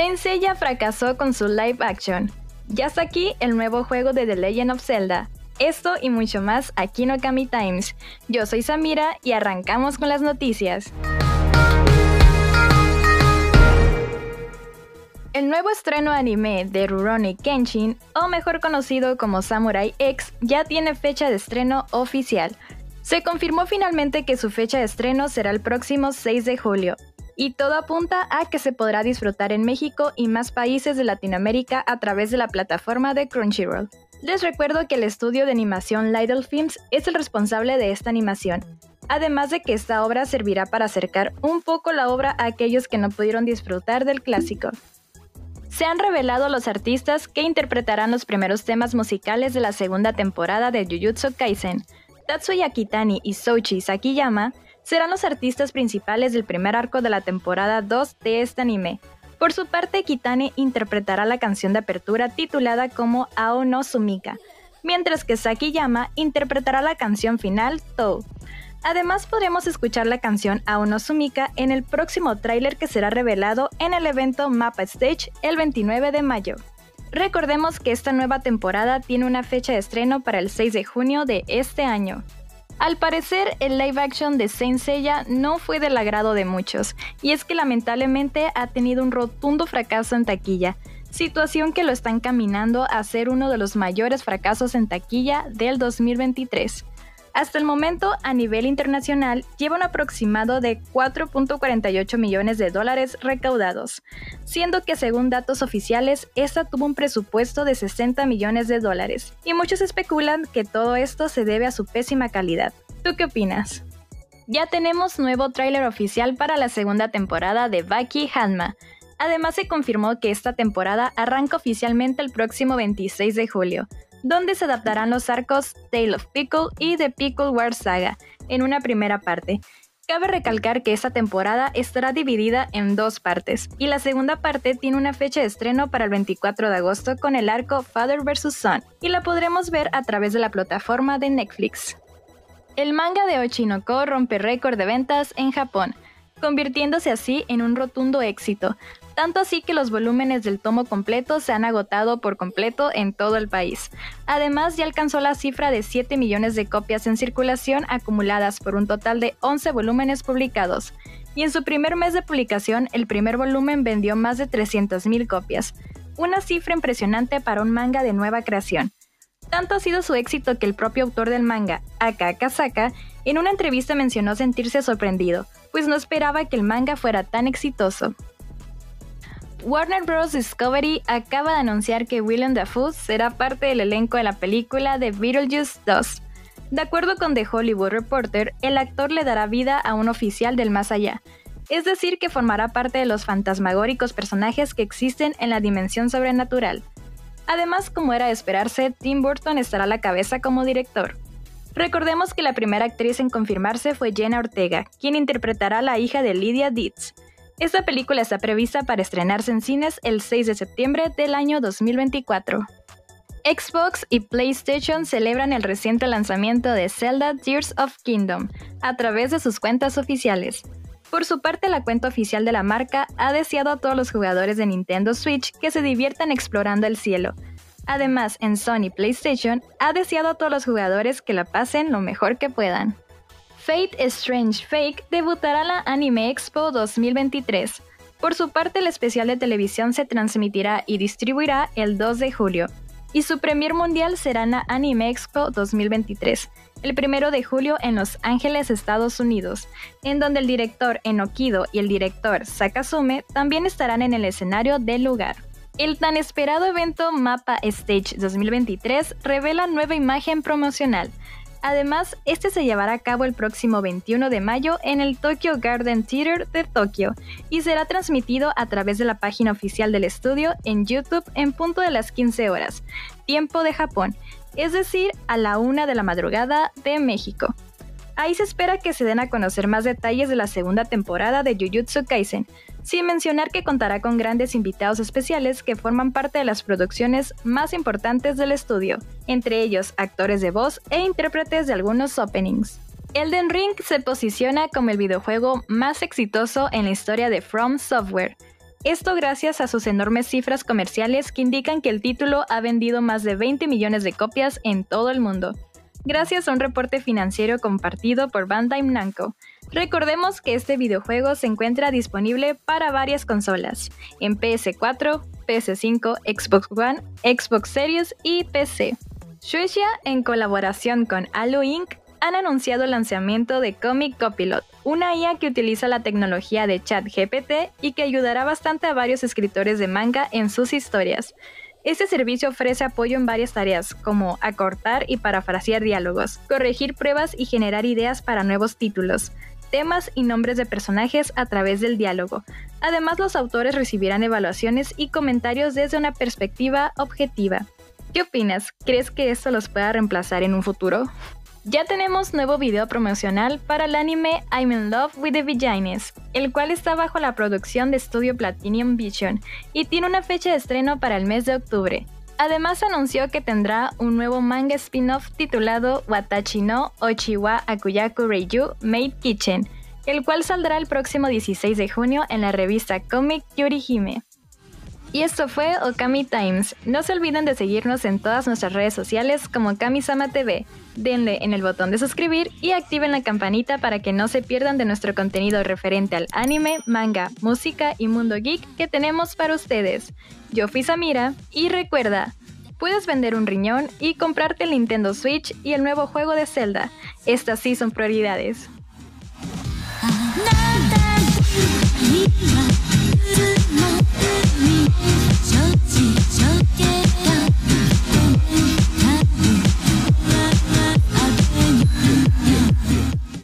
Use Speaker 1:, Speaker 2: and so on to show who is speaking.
Speaker 1: Saint Seiya fracasó con su live action. Ya está aquí el nuevo juego de The Legend of Zelda. Esto y mucho más aquí en Okami Times. Yo soy Samira y arrancamos con las noticias. El nuevo estreno anime de Rurouni Kenshin, o mejor conocido como Samurai X, ya tiene fecha de estreno oficial. Se confirmó finalmente que su fecha de estreno será el próximo 6 de julio, y todo apunta a que se podrá disfrutar en México y más países de Latinoamérica a través de la plataforma de Crunchyroll. Les recuerdo que el estudio de animación Lidl Films es el responsable de esta animación, además de que esta obra servirá para acercar un poco la obra a aquellos que no pudieron disfrutar del clásico. Se han revelado los artistas que interpretarán los primeros temas musicales de la segunda temporada de Jujutsu Kaisen. Tatsuya Kitani y Soichi Sakiyama serán los artistas principales del primer arco de la temporada 2 de este anime. Por su parte, Kitane interpretará la canción de apertura titulada como Ao no Sumika, mientras que Sakiyama interpretará la canción final Tou. Además, podremos escuchar la canción Ao no Sumika en el próximo tráiler que será revelado en el evento Mapa Stage el 29 de mayo. Recordemos que esta nueva temporada tiene una fecha de estreno para el 6 de junio de este año. Al parecer, el live action de Saint Seiya no fue del agrado de muchos, y es que lamentablemente ha tenido un rotundo fracaso en taquilla, situación que lo está encaminando a ser uno de los mayores fracasos en taquilla del 2023. Hasta el momento, a nivel internacional, lleva un aproximado de 4.48 millones de dólares recaudados, siendo que según datos oficiales, esta tuvo un presupuesto de 60 millones de dólares, y muchos especulan que todo esto se debe a su pésima calidad. ¿Tú qué opinas? Ya tenemos nuevo tráiler oficial para la segunda temporada de Baki Hanma. Además se confirmó que esta temporada arranca oficialmente el próximo 26 de julio, donde se adaptarán los arcos Tale of Pickle y The Pickle War Saga en una primera parte. Cabe recalcar que esta temporada estará dividida en dos partes, y la segunda parte tiene una fecha de estreno para el 24 de agosto con el arco Father vs. Son, y la podremos ver a través de la plataforma de Netflix. El manga de Ochinoko rompe récord de ventas en Japón, convirtiéndose así en un rotundo éxito, tanto así que los volúmenes del tomo completo se han agotado por completo en todo el país. Además, ya alcanzó la cifra de 7 millones de copias en circulación acumuladas por un total de 11 volúmenes publicados. Y en su primer mes de publicación, el primer volumen vendió más de 300.000 copias, una cifra impresionante para un manga de nueva creación. Tanto ha sido su éxito que el propio autor del manga, Aka Kasaka, en una entrevista mencionó sentirse sorprendido, pues no esperaba que el manga fuera tan exitoso. Warner Bros. Discovery acaba de anunciar que William Dafoe será parte del elenco de la película de Beetlejuice 2. De acuerdo con The Hollywood Reporter, el actor le dará vida a un oficial del más allá, es decir, que formará parte de los fantasmagóricos personajes que existen en la dimensión sobrenatural. Además, como era de esperarse, Tim Burton estará a la cabeza como director. Recordemos que la primera actriz en confirmarse fue Jenna Ortega, quien interpretará a la hija de Lydia Dietz. Esta película está prevista para estrenarse en cines el 6 de septiembre del año 2024. Xbox y PlayStation celebran el reciente lanzamiento de Zelda Tears of Kingdom a través de sus cuentas oficiales. Por su parte, la cuenta oficial de la marca ha deseado a todos los jugadores de Nintendo Switch que se diviertan explorando el cielo. Además, en Sony PlayStation ha deseado a todos los jugadores que la pasen lo mejor que puedan. Fate Strange Fake debutará la Anime Expo 2023. Por su parte, el especial de televisión se transmitirá y distribuirá el 2 de julio, y su premier mundial será en la Anime Expo 2023, el 1 de julio en Los Ángeles, Estados Unidos, en donde el director Enokido y el director Sakasume también estarán en el escenario del lugar. El tan esperado evento Mapa Stage 2023 revela nueva imagen promocional, Además, este se llevará a cabo el próximo 21 de mayo en el Tokyo Garden Theater de Tokio y será transmitido a través de la página oficial del estudio en YouTube en punto de las 15 horas, tiempo de Japón, es decir, a la una de la madrugada de México. Ahí se espera que se den a conocer más detalles de la segunda temporada de Jujutsu Kaisen, sin mencionar que contará con grandes invitados especiales que forman parte de las producciones más importantes del estudio, entre ellos actores de voz e intérpretes de algunos openings. Elden Ring se posiciona como el videojuego más exitoso en la historia de From Software. Esto gracias a sus enormes cifras comerciales que indican que el título ha vendido más de 20 millones de copias en todo el mundo. Gracias a un reporte financiero compartido por Bandai Namco, recordemos que este videojuego se encuentra disponible para varias consolas, en PS4, PS5, Xbox One, Xbox Series y PC. Shueisha, en colaboración con Halo Inc., han anunciado el lanzamiento de Comic Copilot, una IA que utiliza la tecnología de ChatGPT y que ayudará bastante a varios escritores de manga en sus historias. Este servicio ofrece apoyo en varias tareas, como acortar y parafrasear diálogos, corregir pruebas y generar ideas para nuevos títulos, temas y nombres de personajes a través del diálogo. Además, los autores recibirán evaluaciones y comentarios desde una perspectiva objetiva. ¿Qué opinas? ¿Crees que esto los pueda reemplazar en un futuro? Ya tenemos nuevo video promocional para el anime I'm in Love with the Vagines, el cual está bajo la producción de estudio Platinum Vision y tiene una fecha de estreno para el mes de octubre. Además anunció que tendrá un nuevo manga spin-off titulado Watachi no Ochiwa Akuyaku Reiju Made Kitchen, el cual saldrá el próximo 16 de junio en la revista Comic Yuri Hime. Y esto fue Okami Times. No se olviden de seguirnos en todas nuestras redes sociales como Kamisama TV. Denle en el botón de suscribir y activen la campanita para que no se pierdan de nuestro contenido referente al anime, manga, música y mundo geek que tenemos para ustedes. Yo fui Samira y recuerda, puedes vender un riñón y comprarte el Nintendo Switch y el nuevo juego de Zelda. Estas sí son prioridades.